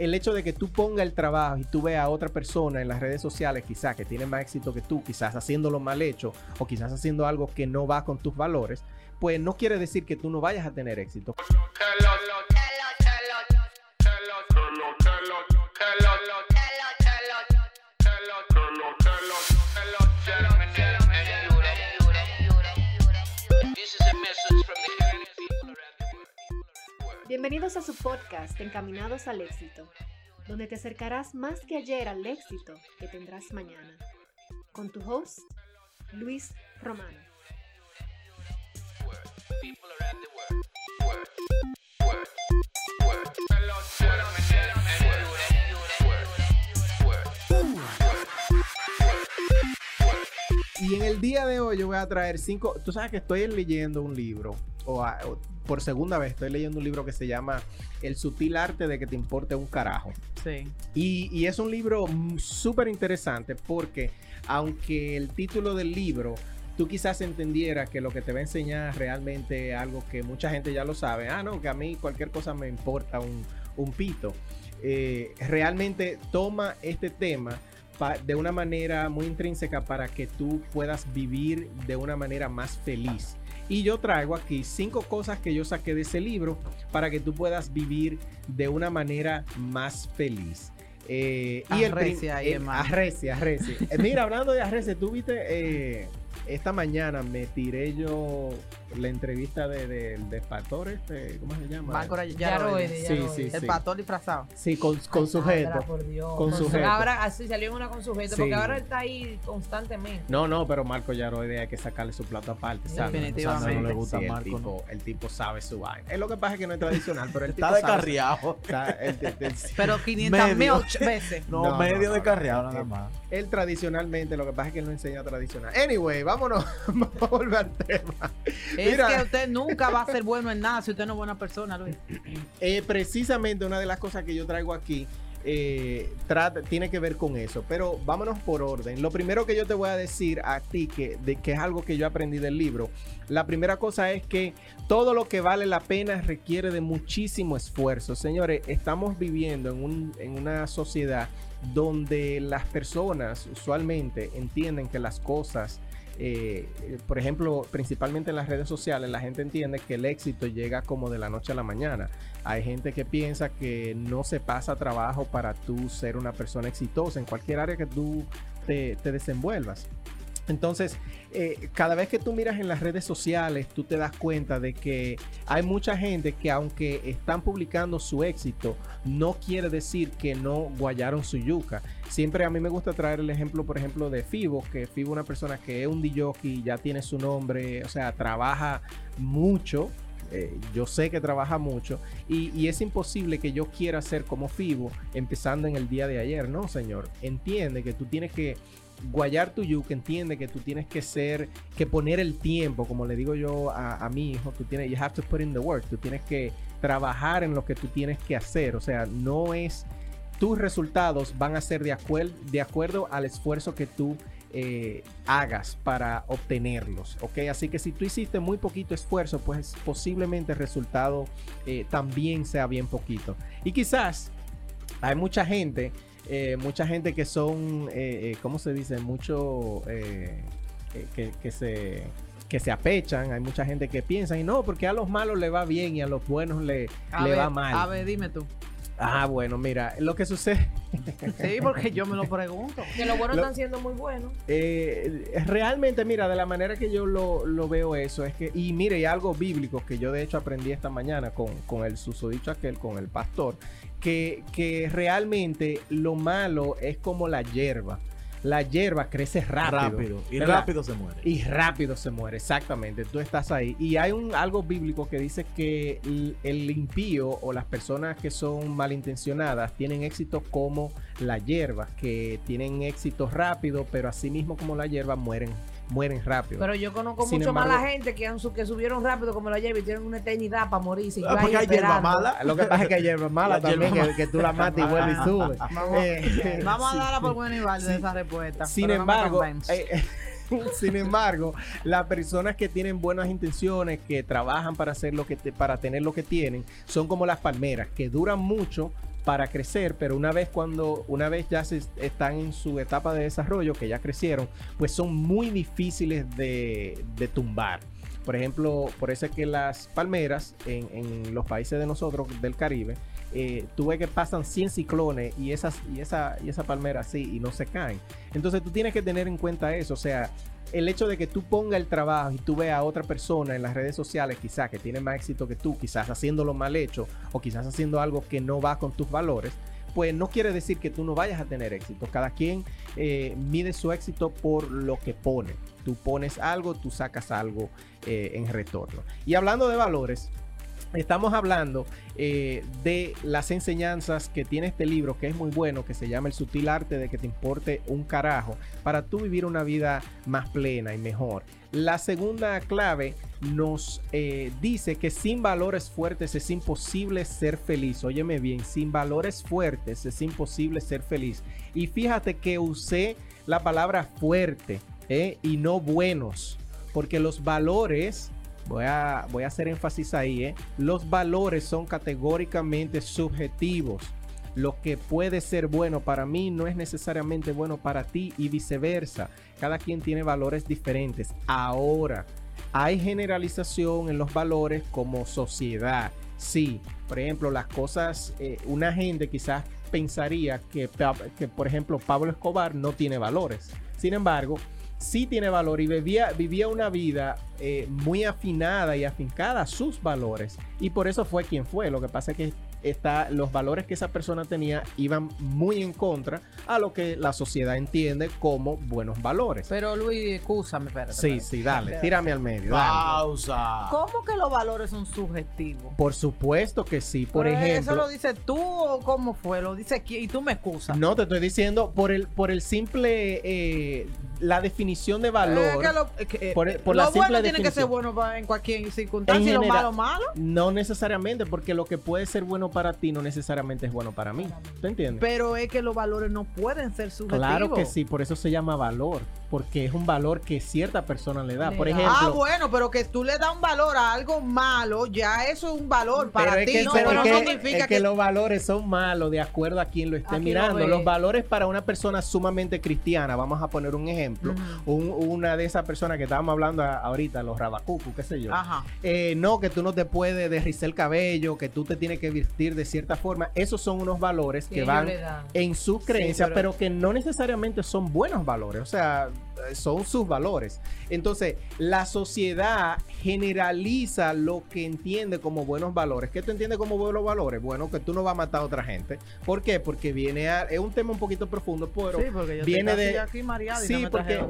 el hecho de que tú pongas el trabajo y tú veas a otra persona en las redes sociales, quizás que tiene más éxito que tú, quizás haciéndolo mal hecho o quizás haciendo algo que no va con tus valores, pues no quiere decir que tú no vayas a tener éxito. Bienvenidos a su podcast Encaminados al éxito, donde te acercarás más que ayer al éxito que tendrás mañana. Con tu host, Luis Romano. Y en el día de hoy yo voy a traer cinco. Tú sabes que estoy leyendo un libro, o, o por segunda vez estoy leyendo un libro que se llama El sutil arte de que te importe un carajo. Sí. Y, y es un libro súper interesante porque aunque el título del libro tú quizás entendieras que lo que te va a enseñar realmente es algo que mucha gente ya lo sabe, ah, no, que a mí cualquier cosa me importa un, un pito, Eh, realmente toma este tema de una manera muy intrínseca para que tú puedas vivir de una manera más feliz. Y yo traigo aquí cinco cosas que yo saqué de ese libro para que tú puedas vivir de una manera más feliz. Eh, y el prim- Arrecia ahí, eh, arrecia, arrecia. Eh, mira, hablando de arrecia, tú viste, eh, esta mañana me tiré yo la entrevista de, de- del pastor, este, ¿cómo se llama? Marco Yaroide, Yaroide. Sí, Yaroide. sí, El sí. pastor disfrazado. Sí, con, con Ay, sujeto. Por Dios. Con su- sujeto. Ahora así salió en una con sujeto, Sí. porque ahora él está ahí constantemente. No, no, pero Marco Yaroide hay que sacarle su plato aparte, ¿sabes? Definitivamente. O sea, no le Sí, gusta el Marco. El tipo- tipo, el tipo sabe su vaina. Es lo que pasa es que no es tradicional, pero el tipo Está descarriado. o sea, el- el- el- Pero 500 mil veces. No, No, medio no, descarriado no. nada más. él tradicionalmente, lo que pasa es que él no enseña tradicional. Anyway, vámonos, vamos a volver al tema. Es Mira. que usted nunca va a ser bueno en nada si usted no es buena persona, Luis. Eh, precisamente una de las cosas que yo traigo aquí eh, trata- tiene que ver con eso, pero vámonos por orden. Lo primero que yo te voy a decir a ti, que, de, que es algo que yo aprendí del libro, la primera cosa es que todo lo que vale la pena requiere de muchísimo esfuerzo. Señores, estamos viviendo en, un- en una sociedad donde las personas usualmente entienden que las cosas eh, eh, por ejemplo, principalmente en las redes sociales, la gente entiende que el éxito llega como de la noche a la mañana. Hay gente que piensa que no se pasa trabajo para tú ser una persona exitosa en cualquier área que tú te, te desenvuelvas. Entonces, eh, cada vez que tú miras en las redes sociales, tú te das cuenta de que hay mucha gente que aunque están publicando su éxito, no quiere decir que no guayaron su yuca. Siempre a mí me gusta traer el ejemplo, por ejemplo, de Fibo, que Fibo es una persona que es un DJ, ya tiene su nombre, o sea, trabaja mucho. eh, yo sé que trabaja mucho y, y es imposible que yo quiera ser como Fibo empezando en el día de ayer, ¿no, señor? Entiende que tú tienes que guayar tu yuca, entiende que tú tienes que ser, que poner el tiempo, como le digo yo a, a mi hijo, tú tienes, you have to put in the work, tú tienes que trabajar en lo que tú tienes que hacer, o sea, no es, tus resultados van a ser de, acuer- de acuerdo al esfuerzo que tú eh, hagas para obtenerlos, ¿ok? Así que si tú hiciste muy poquito esfuerzo, pues posiblemente el resultado eh, también sea bien poquito. Y quizás hay mucha gente, eh, mucha gente que son, eh, eh, ¿cómo se dice? Mucho eh, eh, que, que se que se apechan, hay mucha gente que piensa y no, porque a los malos le va bien y a los buenos le, A le ver, va mal. A ver, dime tú. Ah, bueno, mira, lo que sucede, Sí, porque yo me lo pregunto. Que los buenos Lo- están siendo muy buenos. eh, realmente, mira, de la manera que yo lo, lo veo eso, es que, y mire, y algo bíblico que yo de hecho aprendí esta mañana con, con el susodicho aquel, con el pastor, que, que realmente lo malo es como la hierba. La hierba crece rápido. Rápido. Y ¿verdad? rápido se muere. Y rápido se muere, exactamente. Tú estás ahí. Y hay un algo bíblico que dice que el, el impío o las personas que son malintencionadas tienen éxito como la hierba, que tienen éxito rápido, pero así mismo como la hierba mueren, mueren rápido. Pero yo conozco Sin mucho más embargo- la gente que, han que subieron rápido como la lleva y tienen una eternidad para morirse. y Ah, porque hay hierba mala. Lo que pasa es que hay hierba mala La también, hierba que, que tú la matas y vuelves y subes. Vamos, Eh, vamos sí. a darla por buena y válida Sí. esa respuesta. Sin no embargo, eh, sin embargo, las personas que tienen buenas intenciones, que trabajan para hacer lo que te- para tener lo que tienen, son como las palmeras, que duran mucho, para crecer, pero una vez cuando, una vez ya se están en su etapa de desarrollo, que ya crecieron, pues son muy difíciles de, de tumbar. Por ejemplo, por eso es que las palmeras en, en los países de nosotros del Caribe, eh, tú que pasan 100 ciclones y, esas, y, esa, y esa palmera así y no se caen. Entonces tú tienes que tener en cuenta eso. O sea, el hecho de que tú pongas el trabajo y tú veas a otra persona en las redes sociales, quizás que tiene más éxito que tú, quizás haciéndolo mal hecho o quizás haciendo algo que no va con tus valores, pues no quiere decir que tú no vayas a tener éxito. Cada quien eh, mide su éxito por lo que pone. Tú pones algo, tú sacas algo eh, en retorno. Y hablando de valores, Estamos hablando eh, de las enseñanzas que tiene este libro, que es muy bueno, que se llama El sutil arte de que te importe un carajo, para tú vivir una vida más plena y mejor. La segunda clave nos eh, dice que sin valores fuertes es imposible ser feliz. Óyeme bien, sin valores fuertes es imposible ser feliz. Y fíjate que usé la palabra fuerte eh, y no buenos, porque los valores Voy a, voy a hacer énfasis ahí, ¿eh? Los valores son categóricamente subjetivos. Lo que puede ser bueno para mí no es necesariamente bueno para ti y viceversa. Cada quien tiene valores diferentes. Ahora, hay generalización en los valores como sociedad. Sí, por ejemplo, las cosas, eh, una gente quizás pensaría que, que, por ejemplo, Pablo Escobar no tiene valores. Sin embargo, sí tiene valor y vivía, vivía una vida eh, muy afinada y afincada a sus valores. Y por eso fue quien fue. Lo que pasa es que está, los valores que esa persona tenía iban muy en contra a lo que la sociedad entiende como buenos valores. Pero Luis, escúchame, espérate. Sí, espérate. sí, dale, tírame al medio. dale. Pausa. ¿Cómo que los valores son subjetivos? Por supuesto que sí. Por Pero ¿Eso ejemplo, lo dices tú o cómo fue? Lo dice aquí y tú me excusas. no te estoy diciendo por el, por el simple, eh, la definición de valor. Es que lo, es que, eh, por- por lo la simple bueno tiene que ser bueno pa- en cualquier circunstancia En y lo malo, malo. No necesariamente, porque lo que puede ser bueno para ti no necesariamente es bueno para mí. ¿Tú entiendes? Pero es que los valores no pueden ser subjetivos. Claro que sí, por eso se llama valor, porque es un valor que cierta persona le da. Le Por ejemplo, Ah, bueno, pero que tú le das un valor a algo malo, ya eso es un valor para es ti. que, no, pero no que- significa es que que, los valores son malos de acuerdo a quien lo esté lo mirando. los valores para una persona sumamente cristiana, vamos a poner un ejemplo, Ujú. un- una de esas personas que estábamos hablando a- ahorita, los rabacucu, qué sé yo. Ajá. Eh, no, que tú no te puedes derricer el cabello, que tú te tienes que vestir de cierta forma. Esos son unos valores que van en sus creencias, pero- pero... que no necesariamente son buenos valores, o sea, son sus valores. Entonces, la sociedad generaliza lo que entiende como buenos valores. ¿Qué tú entiendes como buenos valores? Bueno, que tú no vas a matar a otra gente. ¿Por qué? Porque viene a... Es un tema un poquito profundo, pero... sí, porque yo viene estoy de- aquí mareada y Sí, no me porque,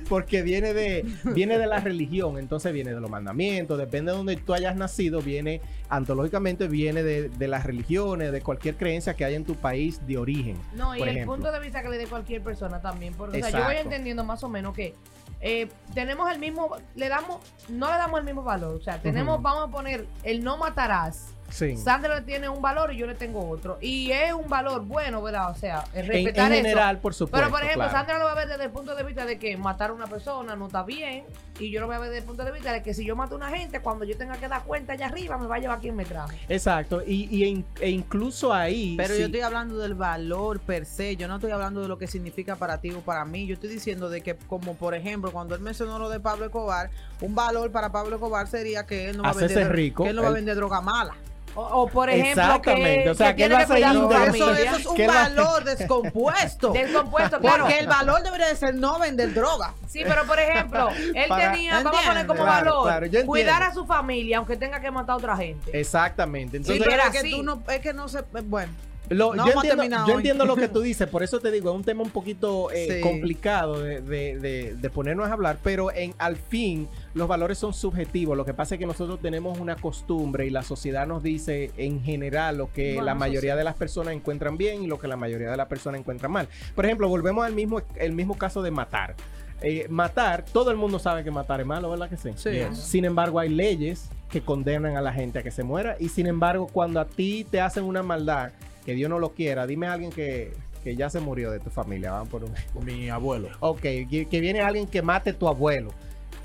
porque viene de viene de la religión, entonces viene de los mandamientos, depende de donde tú hayas nacido, viene antológicamente viene de, de las religiones, de cualquier creencia que haya en tu país de origen. No, y por el ejemplo. punto de vista que le dé cualquier persona también. Porque, o sea, yo Exacto. voy entendiendo más o menos que eh, tenemos el mismo, le damos, no le damos el mismo valor. O sea, tenemos, vamos a poner el no matarás. Sí. Sandra le tiene un valor y yo le tengo otro. Y es un valor bueno, ¿verdad? O sea, es En, respetar en eso. general, por supuesto. Pero por ejemplo, claro. Sandra lo va a ver desde el punto de vista de que matar a una persona no está bien. Y yo lo voy a ver desde el punto de vista de que si yo mato a una gente, cuando yo tenga que dar cuenta allá arriba, me va a llevar quien me trajo. Exacto, y, y en- e incluso ahí... Pero sí, yo estoy hablando del valor per se, yo no estoy hablando de lo que significa para ti o para mí, yo estoy diciendo de que como por ejemplo cuando él mencionó lo de Pablo Escobar, un valor para Pablo Escobar sería que él no va a Hacerse vender, rico, que él no va a vender droga mala. O, o, por ejemplo, Exactamente, que, o sea, que que él va a ser cuidar a su íntegro. Eso, familia. eso es un la- valor descompuesto. Descompuesto, claro. Porque el valor debería de ser no vender droga. Sí, pero por ejemplo, él Para- tenía, vamos a poner como Claro, valor, claro, cuidar a su familia aunque tenga que matar a otra gente. Exactamente. Sí, Entonces, pero es que tú no, es que no se, bueno. Lo- No yo, entiendo, yo entiendo lo que tú dices, por eso te digo, es un tema un poquito eh, Sí. complicado de, de- de- de ponernos a hablar, pero en, al fin los valores son subjetivos. Lo que pasa es que nosotros tenemos una costumbre y la sociedad nos dice en general lo que Bueno, la mayoría sí. de las personas encuentran bien y lo que la mayoría de las personas encuentran mal. Por ejemplo, volvemos al mismo, el mismo caso de matar. Eh, matar, todo el mundo sabe que matar es malo, ¿verdad que sí? Sí. Sin embargo, hay leyes que condenan a la gente a que se muera y sin embargo, cuando a ti te hacen una maldad, que Dios no lo quiera, dime a alguien que, que ya se murió de tu familia, vamos por un... Mi abuelo. Ok, que, que viene alguien que mate tu abuelo.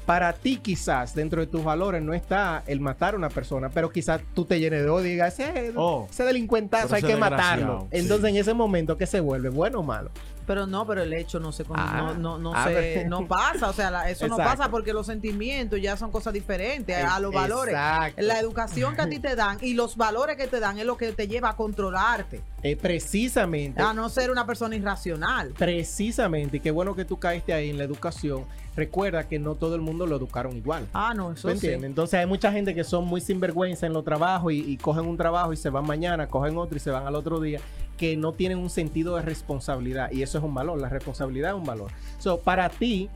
Para ti quizás dentro de tus valores no está el matar a una persona, pero quizás tú te llenes de odio y digas, ese, Oh. ese delincuentazo hay que matarlo. sí. Entonces en ese momento, ¿qué se vuelve? ¿Bueno o malo? Pero no, pero el hecho no se Ah, no, no, no, ah, se- pero- no pasa, o sea, la- eso no pasa porque los sentimientos ya son cosas diferentes a los valores. Exacto. La educación que a ti te dan y los valores que te dan es lo que te lleva a controlarte, Eh, precisamente. a no ser una persona irracional. Precisamente, y qué bueno que tú caíste ahí en la educación. Recuerda que no todo el mundo lo educaron igual. Ah, no, ¿Tú eso sí. Entonces hay mucha gente que son muy sinvergüenza en los trabajos y, y cogen un trabajo y se van mañana, cogen otro y se van al otro día, que no tienen un sentido de responsabilidad. Y eso es un valor, la responsabilidad es un valor. So, para ti,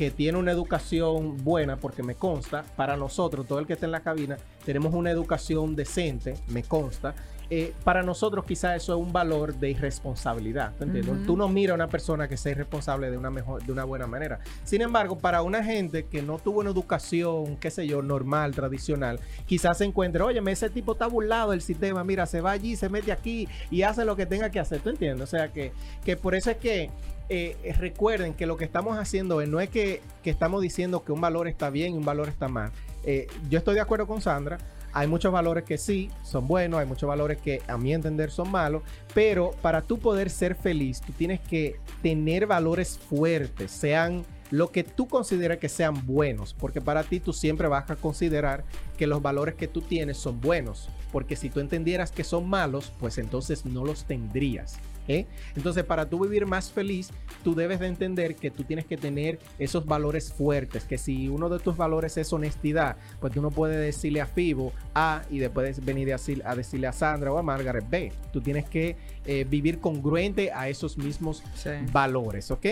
que tiene una educación buena, porque me consta, para nosotros, todo el que está en la cabina, tenemos una educación decente, me consta. eh, para nosotros quizás eso es un valor de irresponsabilidad. ¿tú entiendes? Tú no miras a una persona que sea irresponsable de una, mejor, de una buena manera. Sin embargo, para una gente que no tuvo una educación, qué sé yo, normal, tradicional, quizás se encuentre, oye, ese tipo está burlado del sistema, mira, se va allí, se mete aquí y hace lo que tenga que hacer. ¿Tú entiendes? O sea, que, que por eso es que eh, eh, recuerden que lo que estamos haciendo es, no es que, que estamos diciendo que un valor está bien y un valor está mal. Eh, yo estoy de acuerdo con Sandra. Hay muchos valores que sí son buenos, hay muchos valores que a mi entender son malos, pero para tú poder ser feliz, tú tienes que tener valores fuertes, sean lo que tú consideres que sean buenos, porque para ti tú siempre vas a considerar que los valores que tú tienes son buenos, porque si tú entendieras que son malos, pues entonces no los tendrías. ¿Eh? Entonces, para tú vivir más feliz, tú debes de entender que tú tienes que tener esos valores fuertes, que si uno de tus valores es honestidad, pues tú no puedes decirle a Fibo A y después venir a, decir- a decirle a Sandra o a Margaret B. Tú tienes que eh, vivir congruente a esos mismos Sí. valores, ¿ok?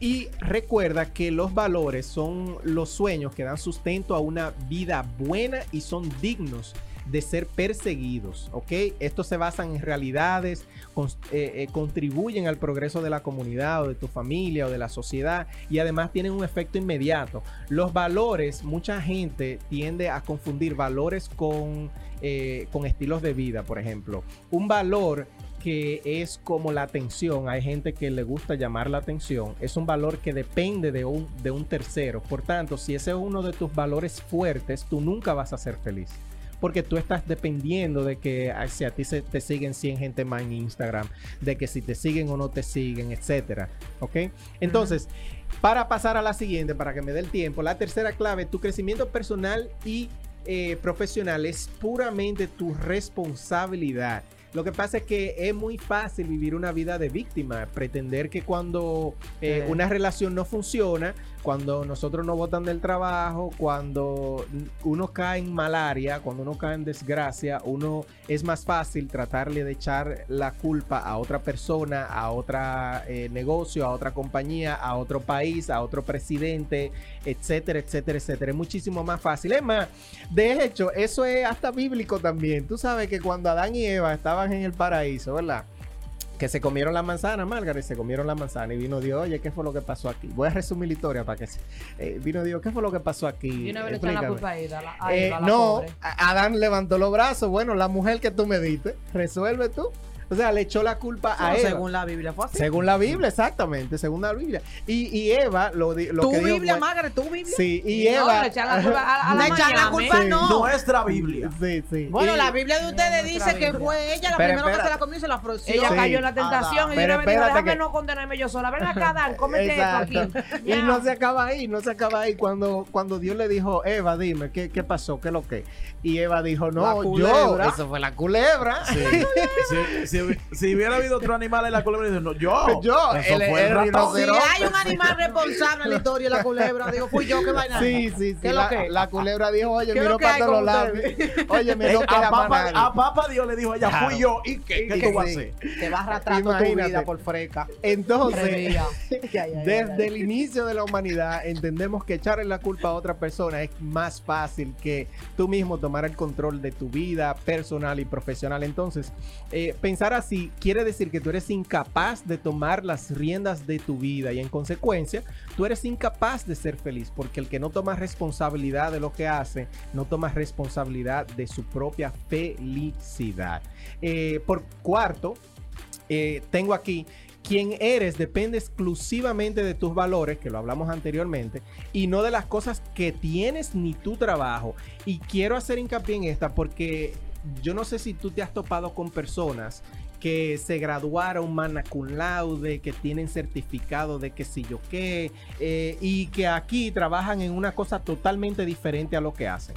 Y recuerda que los valores son los sueños que dan sustento a una vida buena y son dignos de ser perseguidos, ¿ok? Estos se basan en realidades, eh, eh, contribuyen al progreso de la comunidad o de tu familia o de la sociedad y además tienen un efecto inmediato. Los valores, mucha gente tiende a confundir valores con, eh, con estilos de vida, por ejemplo. Un valor que es como la atención. Hay gente que le gusta llamar la atención. Es un valor que depende de un, de un tercero. Por tanto, si ese es uno de tus valores fuertes, tú nunca vas a ser feliz. Porque tú estás dependiendo de que ay, si a ti se, te siguen 100 gente más en Instagram, de que si te siguen o no te siguen, etcétera. ¿Ok? Entonces, para pasar a la siguiente, para que me dé el tiempo, la tercera clave, tu crecimiento personal y eh, profesional es puramente tu responsabilidad. Lo que pasa es que es muy fácil vivir una vida de víctima, pretender que cuando eh, una relación no funciona, cuando nosotros nos botan del trabajo, cuando uno cae en malaria, cuando uno cae en desgracia, uno es más fácil tratarle de echar la culpa a otra persona, a otro negocio, a otra compañía, a otro país, a otro presidente, etcétera, etcétera, etcétera. Es muchísimo más fácil. Es más, de hecho, eso es hasta bíblico también. Tú sabes que cuando Adán y Eva estaban en el paraíso, ¿verdad? Que se comieron la manzana, Margaret, se comieron la manzana y vino Dios, oye, ¿qué fue lo que pasó aquí? Voy a resumir la historia para que se- eh, vino Dios, ¿qué fue lo que pasó aquí? Y una vez le echan la Explícame. culpa a ella, a la- a Eh, Eva, la no, pobre. Adán levantó los brazos, bueno, la mujer que tú me diste, resuelve tú. O sea, le echó la culpa a Eva. según la Biblia fue así. Según la Biblia, exactamente, según la Biblia. Y, y Eva lo, lo tu que Biblia, Margaret, tu Biblia. Sí, y No, Eva. le echan la culpa a, a la la culpa, Sí. no. Nuestra Biblia. Sí, sí. Bueno, Y- la Biblia de ustedes No, dice que fue ella la Pero primera que se la comió y se la ofreció. Ella Sí. cayó en la tentación y una vez dijo, déjame que- no condenarme yo sola. Ven acá, Dan, cómete esto aquí. Y no se acaba ahí, no se acaba ahí. Cuando, cuando Dios le dijo, Eva, dime, ¿qué, qué pasó? ¿Qué es lo que? Y Eva dijo, no, yo. Eso fue la culebra. Sí. si, hubiera habido otro animal en la culebra, dice, no, yo. Yo, Eso el- fue el el ratón. Si hay un animal responsable en la historia de la culebra, digo, fui yo, que vaina. Sí, sí, sí. ¿Qué La, lo que? la culebra dijo, oye, ¿Qué hay para todos lados. Oye, me Eh, no a, queda más papá, a papá Dios le dijo, ella Claro. fui yo. ¿Y qué, qué tú vas a hacer? Te vas arrastrando tu Imagínate. vida por freca. Entonces, Desde el inicio de la humanidad entendemos que echarle la culpa a otra persona es más fácil que tú mismo tomar el control de tu vida personal y profesional. Entonces, eh, pensar así quiere decir que tú eres incapaz de tomar las riendas de tu vida y en consecuencia tú eres incapaz de ser feliz porque el que no toma responsabilidad de lo que hace no toma responsabilidad de su propia felicidad. Eh, por cuarto, eh, tengo aquí Quien eres depende exclusivamente de tus valores, que lo hablamos anteriormente, y no de las cosas que tienes ni tu trabajo. Y quiero hacer hincapié en esta porque yo no sé si tú te has topado con personas que se graduaron magna cum laude, que tienen certificado de que si yo qué, eh, y que aquí trabajan en una cosa totalmente diferente a lo que hacen.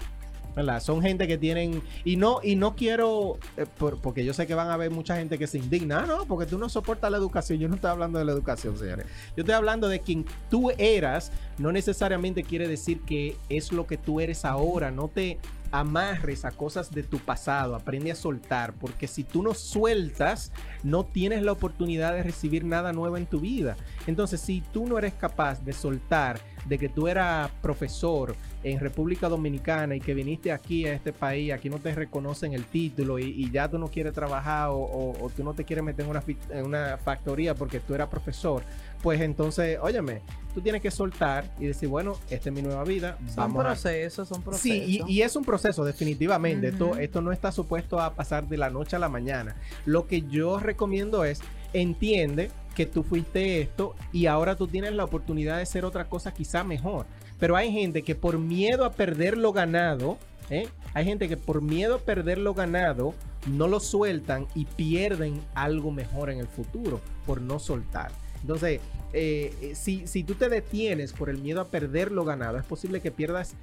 ¿verdad? Son gente que tienen y no y no quiero eh, por- porque yo sé que van a haber mucha gente que se indigna, "Ah, no, porque tú no soportas la educación. Yo no estoy hablando de la educación, señores. Yo estoy hablando de quien tú eras, no necesariamente quiere decir que es lo que tú eres ahora, no te amarres a cosas de tu pasado, aprende a soltar, porque si tú no sueltas, no tienes la oportunidad de recibir nada nuevo en tu vida. Entonces, si tú no eres capaz de soltar de que tú eras profesor en República Dominicana y que viniste aquí a este país, aquí no te reconocen el título y, y ya tú no quieres trabajar o, o- o tú no te quieres meter en una, fi- en una factoría porque tú eras profesor, pues entonces, óyeme, tú tienes que soltar y decir, bueno, esta es mi nueva vida, Son procesos, son procesos. Sí, y, y es un proceso, definitivamente. Esto, esto no está supuesto a pasar de la noche a la mañana. Lo que yo recomiendo es, entiende que tú fuiste esto y ahora tú tienes la oportunidad de ser otra cosa quizá mejor. Pero hay gente que por miedo a perder lo ganado, ¿eh? hay gente que por miedo a perder lo ganado, no lo sueltan y pierden algo mejor en el futuro por no soltar. Entonces, eh, si, si tú te detienes por el miedo a perder lo ganado, es posible que pierdas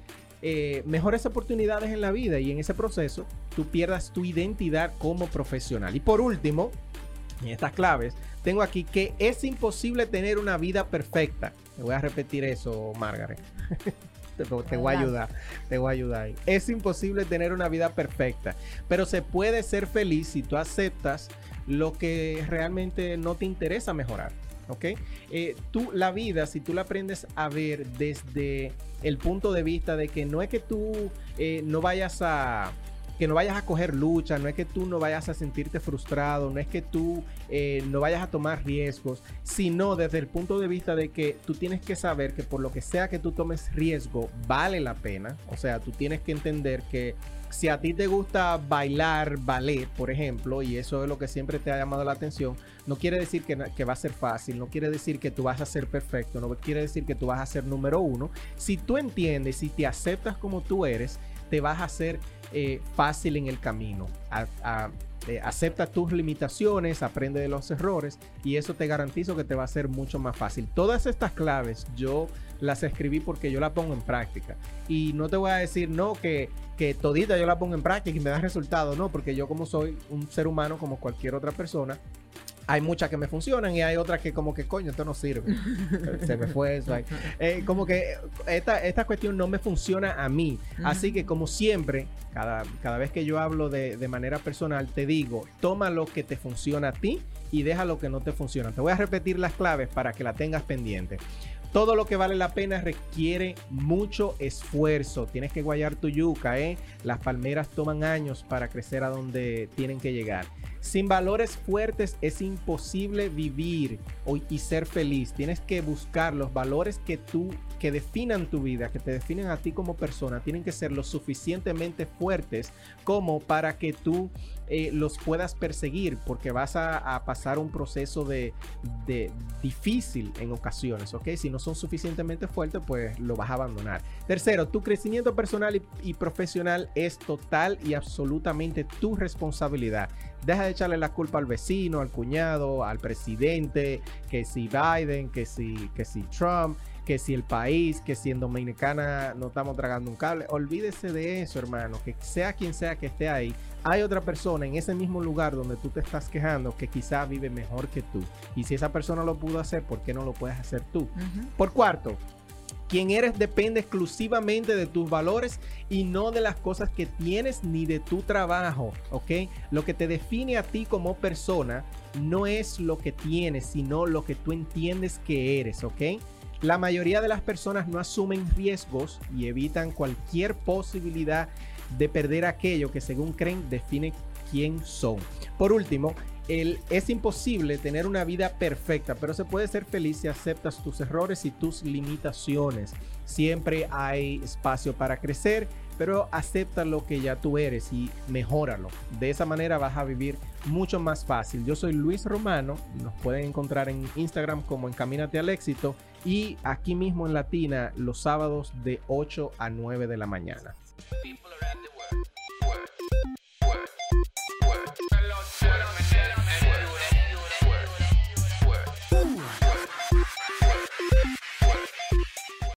eh, mejores oportunidades en la vida y en ese proceso tú pierdas tu identidad como profesional. Y por último, en estas claves, tengo aquí que es imposible tener una vida perfecta. Te voy a repetir eso, Margaret. te, te voy a ayudar, te voy a ayudar. ahí. Es imposible tener una vida perfecta, pero se puede ser feliz si tú aceptas lo que realmente no te interesa mejorar. ¿Ok? Eh, tú, la vida, si tú la aprendes a ver desde el punto de vista de que no es que tú eh, no vayas a que no vayas a coger lucha, no es que tú no vayas a sentirte frustrado, no es que tú eh, no vayas a tomar riesgos, sino desde el punto de vista de que tú tienes que saber que por lo que sea que tú tomes riesgo, vale la pena. O sea, tú tienes que entender que si a ti te gusta bailar ballet, por ejemplo, y eso es lo que siempre te ha llamado la atención, no quiere decir que, que va a ser fácil, no quiere decir que tú vas a ser perfecto, no quiere decir que tú vas a ser número uno. Si tú entiendes, si te aceptas como tú eres, te vas a hacer eh, fácil en el camino. Eh, acepta tus limitaciones, aprende de los errores y eso te garantizo que te va a ser mucho más fácil. Todas estas claves yo las escribí porque yo las pongo en práctica. Y no te voy a decir, no, que, que todita yo la pongo en práctica y me da resultado, no, porque yo como soy un ser humano como cualquier otra persona, hay muchas que me funcionan y hay otras que como que coño, esto no sirve. Se me fue eso ahí. Eh, como que esta, esta cuestión no me funciona a mí. Así que como siempre, cada, cada vez que yo hablo de, de manera personal, te digo, toma lo que te funciona a ti y deja lo que no te funciona. Te voy a repetir las claves para que la tengas pendiente. Todo lo que vale la pena requiere mucho esfuerzo. Tienes que guayar tu yuca, ¿eh? Las palmeras toman años para crecer a donde tienen que llegar. Sin valores fuertes es imposible vivir y ser feliz. Tienes que buscar los valores que tú que definan tu vida, que te definen a ti como persona, tienen que ser lo suficientemente fuertes como para que tú eh, los puedas perseguir, porque vas a, pasar un proceso de, difícil en ocasiones, ¿ok? Si no son suficientemente fuertes, pues lo vas a abandonar. Tercero, tu crecimiento personal y profesional es total y absolutamente tu responsabilidad. Deja de echarle la culpa al vecino, al cuñado, al presidente, que si Biden, que si, que si Trump, que si el país, que si en Dominicana no estamos tragando un cable. Olvídese de eso, hermano. Que sea quien sea que esté ahí, hay otra persona en ese mismo lugar donde tú te estás quejando que quizá vive mejor que tú. Y si esa persona lo pudo hacer, ¿por qué no lo puedes hacer tú? Por cuarto, quien eres depende exclusivamente de tus valores y no de las cosas que tienes ni de tu trabajo, ¿ok? Lo que te define a ti como persona no es lo que tienes, sino lo que tú entiendes que eres, ¿ok? La mayoría de las personas no asumen riesgos y evitan cualquier posibilidad de perder aquello que según creen define quién son. Por último, el, es imposible tener una vida perfecta, pero se puede ser feliz si aceptas tus errores y tus limitaciones. Siempre hay espacio para crecer, pero acepta lo que ya tú eres y mejóralo. De esa manera vas a vivir mucho más fácil. Yo soy Luis Romano, nos pueden encontrar en Instagram como Encamínate al Éxito y aquí mismo en Latina los sábados de 8 a 9 de la mañana.